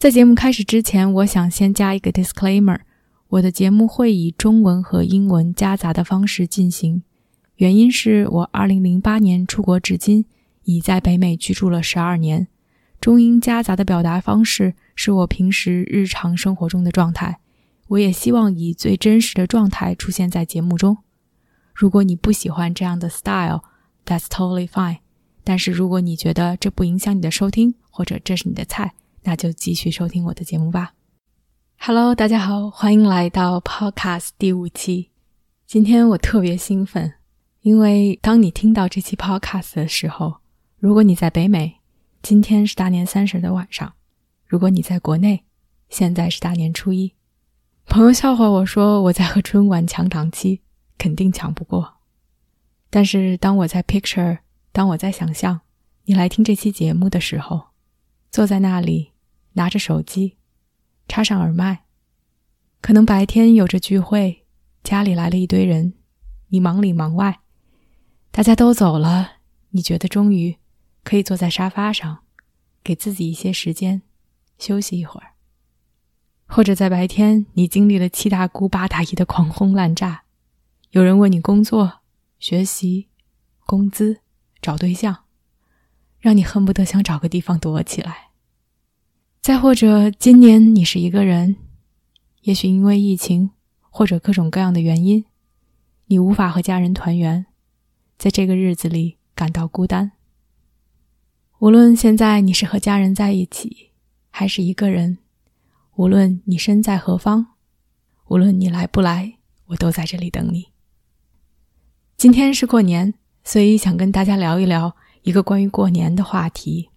在节目开始之前，我想先加一个 disclaimer：我的节目会以中文和英文夹杂的方式进行，原因是我2008年出国至今，已在北美居住了十二年。中英夹杂的表达方式是我平时日常生活中的状态，我也希望以最真实的状态出现在节目中。如果你不喜欢这样的 style，that's totally fine。但是如果你觉得这不影响你的收听，或者这是你的菜，那就继续收听我的节目吧。Hello，大家好，欢迎来到 Podcast 第五期。今天我特别兴奋，因为当你听到这期 Podcast 的时候，如果你在北美，今天是大年三十的晚上；如果你在国内，现在是大年初一。朋友笑话我说我在和春晚抢档期，肯定抢不过。但是当我在 picture，当我在想象你来听这期节目的时候，坐在那里，拿着手机，插上耳麦。可能白天有着聚会，家里来了一堆人，你忙里忙外，大家都走了，你觉得终于可以坐在沙发上，给自己一些时间休息一会儿。或者在白天，你经历了七大姑八大姨的狂轰滥炸，有人问你工作、学习、工资、找对象。让你恨不得想找个地方躲起来。再或者，今年你是一个人，也许因为疫情或者各种各样的原因，你无法和家人团圆，在这个日子里感到孤单。无论现在你是和家人在一起，还是一个人，无论你身在何方，无论你来不来，我都在这里等你。今天是过年，所以想跟大家聊一聊。一个关于过年的话题，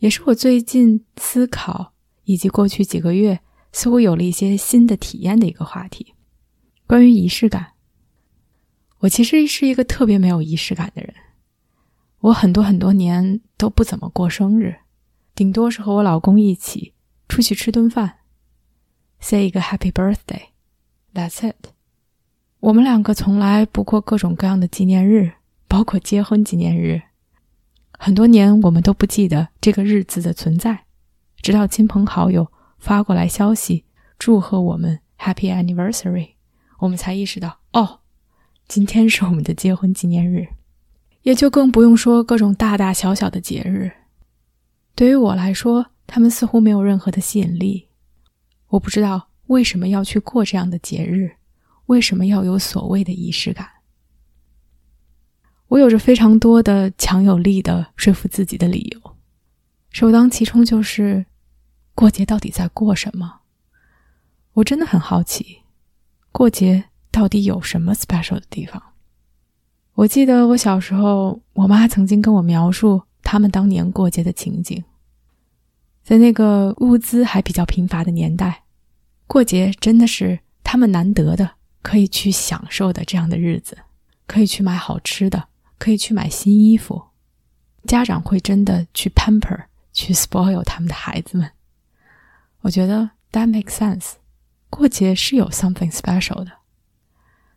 也是我最近思考以及过去几个月似乎有了一些新的体验的一个话题。关于仪式感，我其实是一个特别没有仪式感的人。我很多很多年都不怎么过生日，顶多是和我老公一起出去吃顿饭，say 一个 Happy Birthday，that's it。我们两个从来不过各种各样的纪念日，包括结婚纪念日。很多年，我们都不记得这个日子的存在，直到亲朋好友发过来消息，祝贺我们 Happy Anniversary，我们才意识到，哦，今天是我们的结婚纪念日。也就更不用说各种大大小小的节日，对于我来说，他们似乎没有任何的吸引力。我不知道为什么要去过这样的节日，为什么要有所谓的仪式感。我有着非常多的强有力的说服自己的理由，首当其冲就是过节到底在过什么？我真的很好奇，过节到底有什么 special 的地方？我记得我小时候，我妈曾经跟我描述他们当年过节的情景，在那个物资还比较贫乏的年代，过节真的是他们难得的可以去享受的这样的日子，可以去买好吃的。可以去买新衣服，家长会真的去 pamper、去 spoil 他们的孩子们。我觉得 that makes sense。过节是有 something special 的，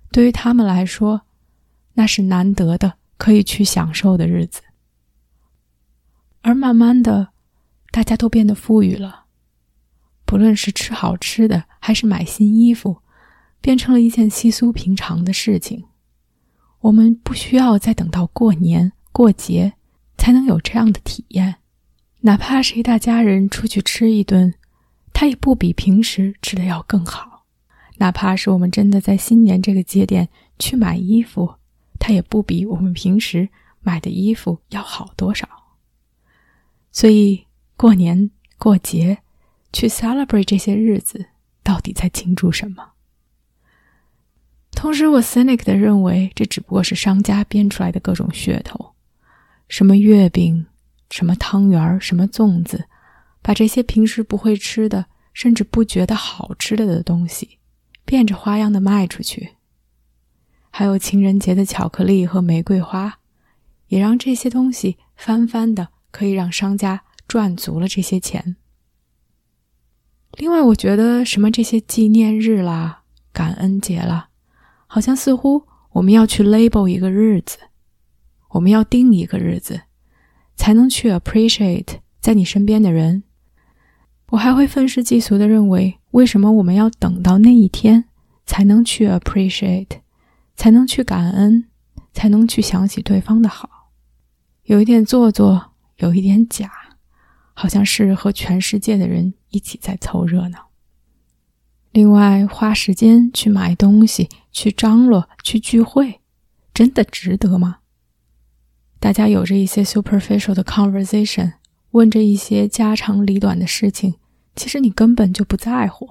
对于他们来说，那是难得的可以去享受的日子。而慢慢的，大家都变得富裕了，不论是吃好吃的，还是买新衣服，变成了一件稀疏平常的事情。我们不需要再等到过年过节才能有这样的体验，哪怕是一大家人出去吃一顿，它也不比平时吃的要更好；哪怕是我们真的在新年这个节点去买衣服，它也不比我们平时买的衣服要好多少。所以，过年过节去 celebrate 这些日子，到底在庆祝什么？同时，我 cynic 的认为，这只不过是商家编出来的各种噱头，什么月饼，什么汤圆儿，什么粽子，把这些平时不会吃的，甚至不觉得好吃的的东西，变着花样的卖出去。还有情人节的巧克力和玫瑰花，也让这些东西翻番的可以让商家赚足了这些钱。另外，我觉得什么这些纪念日啦、感恩节啦，好像似乎我们要去 label 一个日子，我们要定一个日子，才能去 appreciate 在你身边的人。我还会愤世嫉俗的认为，为什么我们要等到那一天才能去 appreciate，才能去感恩，才能去想起对方的好？有一点做作，有一点假，好像是和全世界的人一起在凑热闹。另外，花时间去买东西、去张罗、去聚会，真的值得吗？大家有着一些 superficial 的 conversation，问着一些家长里短的事情。其实你根本就不在乎，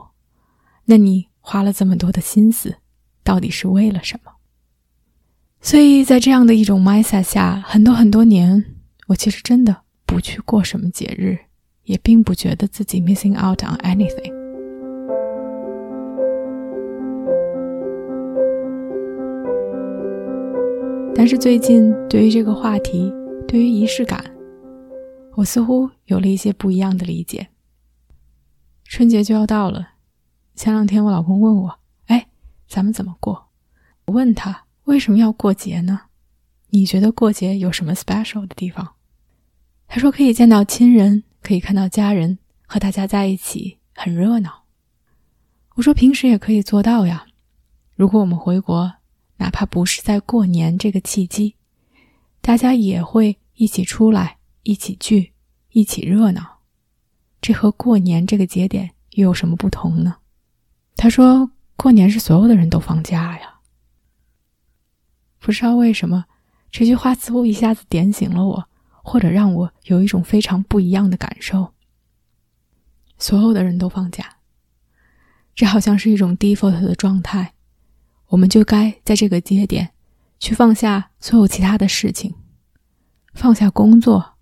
那你花了这么多的心思，到底是为了什么？所以在这样的一种 mindset 下，很多很多年，我其实真的不去过什么节日，也并不觉得自己 missing out on anything。但是最近，对于这个话题，对于仪式感，我似乎有了一些不一样的理解。春节就要到了，前两天我老公问我：“哎，咱们怎么过？”我问他：“为什么要过节呢？你觉得过节有什么 special 的地方？”他说：“可以见到亲人，可以看到家人，和大家在一起，很热闹。”我说：“平时也可以做到呀。如果我们回国，哪怕不是在过年这个契机，大家也会一起出来，一起聚，一起热闹。”这和过年这个节点又有什么不同呢？他说：“过年是所有的人都放假呀。”不知道为什么，这句话似乎一下子点醒了我，或者让我有一种非常不一样的感受。所有的人都放假，这好像是一种 default 的状态，我们就该在这个节点去放下所有其他的事情，放下工作，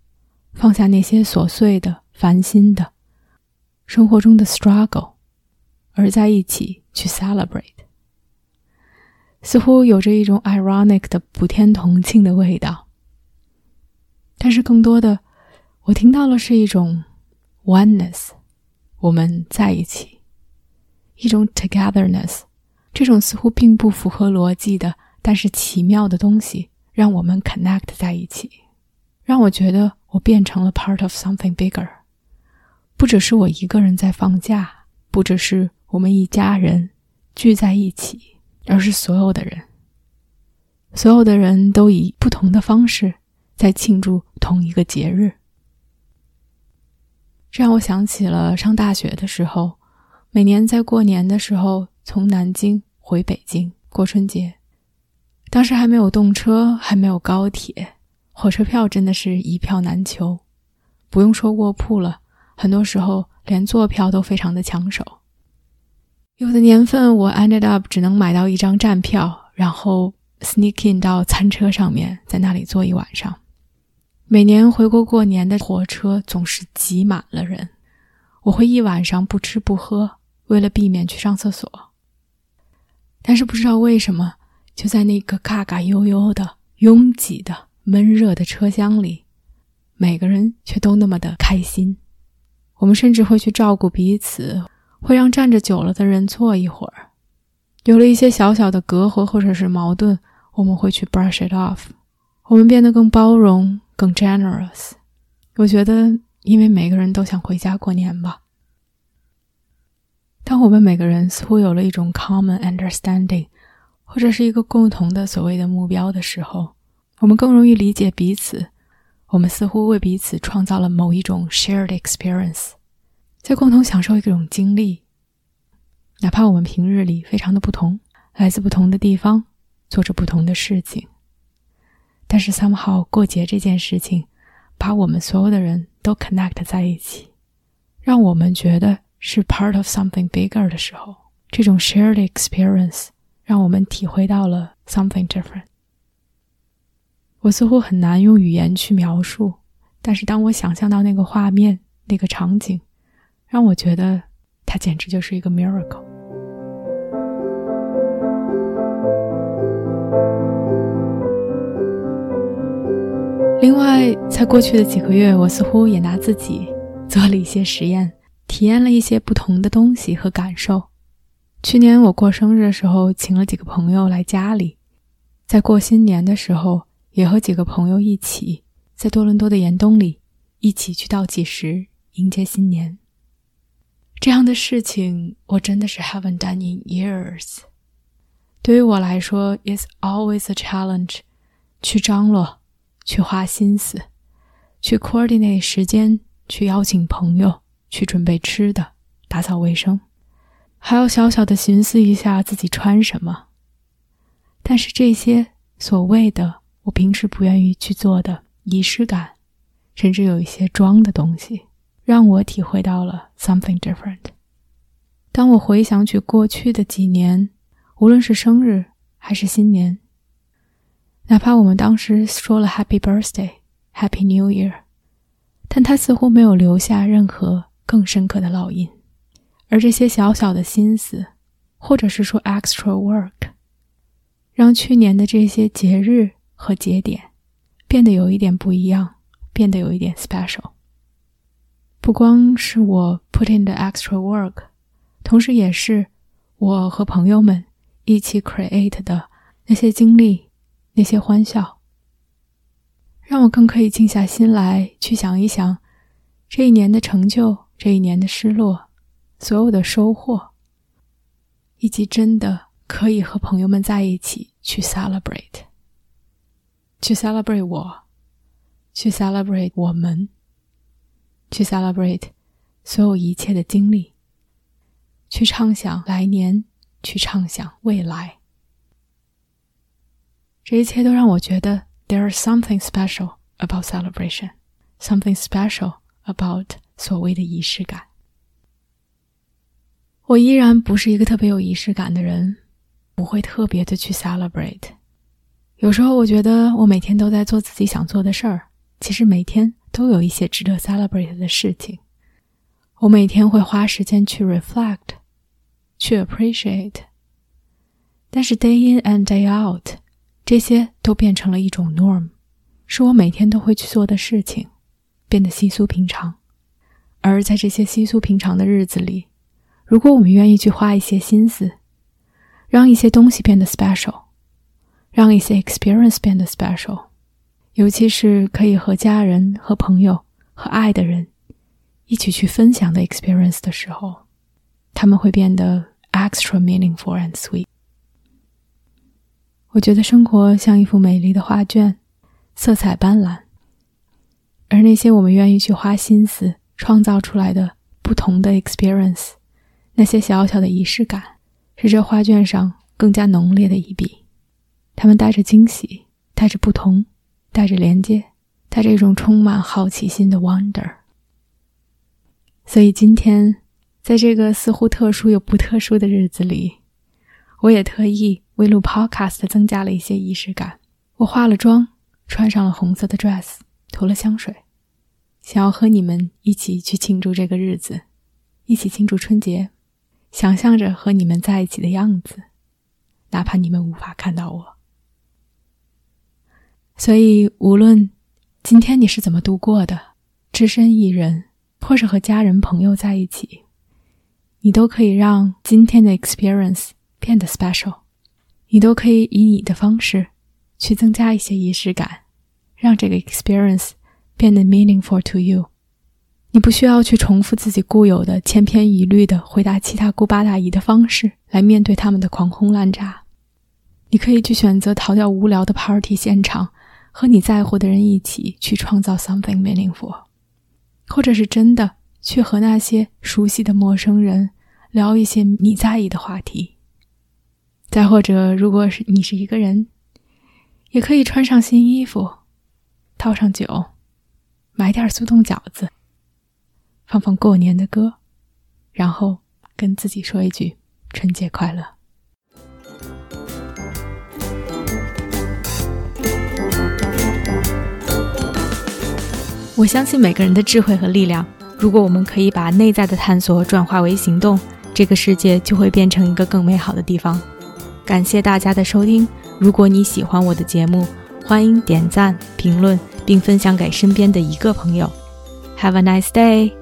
放下那些琐碎的。烦心的生活中的 struggle，而在一起去 celebrate，似乎有着一种 ironic 的普天同庆的味道。但是更多的，我听到了是一种 oneness，我们在一起，一种 togetherness，这种似乎并不符合逻辑的，但是奇妙的东西，让我们 connect 在一起，让我觉得我变成了 part of something bigger。不只是我一个人在放假，不只是我们一家人聚在一起，而是所有的人，所有的人都以不同的方式在庆祝同一个节日。这让我想起了上大学的时候，每年在过年的时候从南京回北京过春节，当时还没有动车，还没有高铁，火车票真的是一票难求，不用说卧铺了。很多时候连坐票都非常的抢手，有的年份我 ended up 只能买到一张站票，然后 sneaking 到餐车上面，在那里坐一晚上。每年回国过年的火车总是挤满了人，我会一晚上不吃不喝，为了避免去上厕所。但是不知道为什么，就在那个嘎嘎悠悠的、拥挤的、闷热的车厢里，每个人却都那么的开心。我们甚至会去照顾彼此，会让站着久了的人坐一会儿。有了一些小小的隔阂或者是矛盾，我们会去 brush it off。我们变得更包容、更 generous。我觉得，因为每个人都想回家过年吧。当我们每个人似乎有了一种 common understanding，或者是一个共同的所谓的目标的时候，我们更容易理解彼此。我们似乎为彼此创造了某一种 shared experience，在共同享受一种经历，哪怕我们平日里非常的不同，来自不同的地方，做着不同的事情，但是 somehow 过节这件事情，把我们所有的人都 connect 在一起，让我们觉得是 part of something bigger 的时候，这种 shared experience 让我们体会到了 something different。我似乎很难用语言去描述，但是当我想象到那个画面、那个场景，让我觉得它简直就是一个 miracle。另外，在过去的几个月，我似乎也拿自己做了一些实验，体验了一些不同的东西和感受。去年我过生日的时候，请了几个朋友来家里；在过新年的时候，也和几个朋友一起在多伦多的岩洞里一起去倒计时迎接新年。这样的事情，我真的是 haven't done in years。对于我来说，is always a challenge，去张罗。去花心思，去 coordinate 时间，去邀请朋友，去准备吃的，打扫卫生，还要小小的寻思一下自己穿什么。但是这些所谓的我平时不愿意去做的仪式感，甚至有一些装的东西，让我体会到了 something different。当我回想起过去的几年，无论是生日还是新年。哪怕我们当时说了 Happy Birthday, Happy New Year，但它似乎没有留下任何更深刻的烙印。而这些小小的心思，或者是说 extra work，让去年的这些节日和节点变得有一点不一样，变得有一点 special。不光是我 put in the extra work，同时也是我和朋友们一起 create 的那些经历。那些欢笑，让我更可以静下心来去想一想这一年的成就，这一年的失落，所有的收获，以及真的可以和朋友们在一起去 celebrate，去 celebrate 我，去 celebrate 我们，去 celebrate 所有一切的经历，去畅想来年，去畅想未来。这一切都让我觉得 there is something special about celebration, something special about 所谓的仪式感。我依然不是一个特别有仪式感的人，不会特别的去 celebrate。有时候我觉得我每天都在做自己想做的事儿，其实每天都有一些值得 celebrate 的事情。我每天会花时间去 reflect，去 appreciate，但是 day in and day out。这些都变成了一种 norm，是我每天都会去做的事情，变得稀疏平常。而在这些稀疏平常的日子里，如果我们愿意去花一些心思，让一些东西变得 special，让一些 experience 变得 special，尤其是可以和家人、和朋友、和爱的人一起去分享的 experience 的时候，他们会变得 extra meaningful and sweet。我觉得生活像一幅美丽的画卷，色彩斑斓。而那些我们愿意去花心思创造出来的不同的 experience，那些小小的仪式感，是这画卷上更加浓烈的一笔。它们带着惊喜，带着不同，带着连接，带着一种充满好奇心的 wonder。所以今天，在这个似乎特殊又不特殊的日子里，我也特意。为录 Podcast 增加了一些仪式感。我化了妆，穿上了红色的 dress，涂了香水，想要和你们一起去庆祝这个日子，一起庆祝春节，想象着和你们在一起的样子，哪怕你们无法看到我。所以，无论今天你是怎么度过的，只身一人，或是和家人朋友在一起，你都可以让今天的 experience 变得 special。你都可以以你的方式去增加一些仪式感，让这个 experience 变得 meaningful to you。你不需要去重复自己固有的千篇一律的回答七大姑八大姨的方式来面对他们的狂轰滥炸。你可以去选择逃掉无聊的 party 现场，和你在乎的人一起去创造 something meaningful，或者是真的去和那些熟悉的陌生人聊一些你在意的话题。再或者，如果是你是一个人，也可以穿上新衣服，套上酒，买点速冻饺子放放过年的歌然后跟自己说一句春节快乐。我相信每个人的智慧和力量如果我们可以把内在的探索转化为行动这个世界就会变成一个更美好的地方。感谢大家的收听如果你喜欢我的节目欢迎点赞评论并分享给身边的一个朋友 have a nice day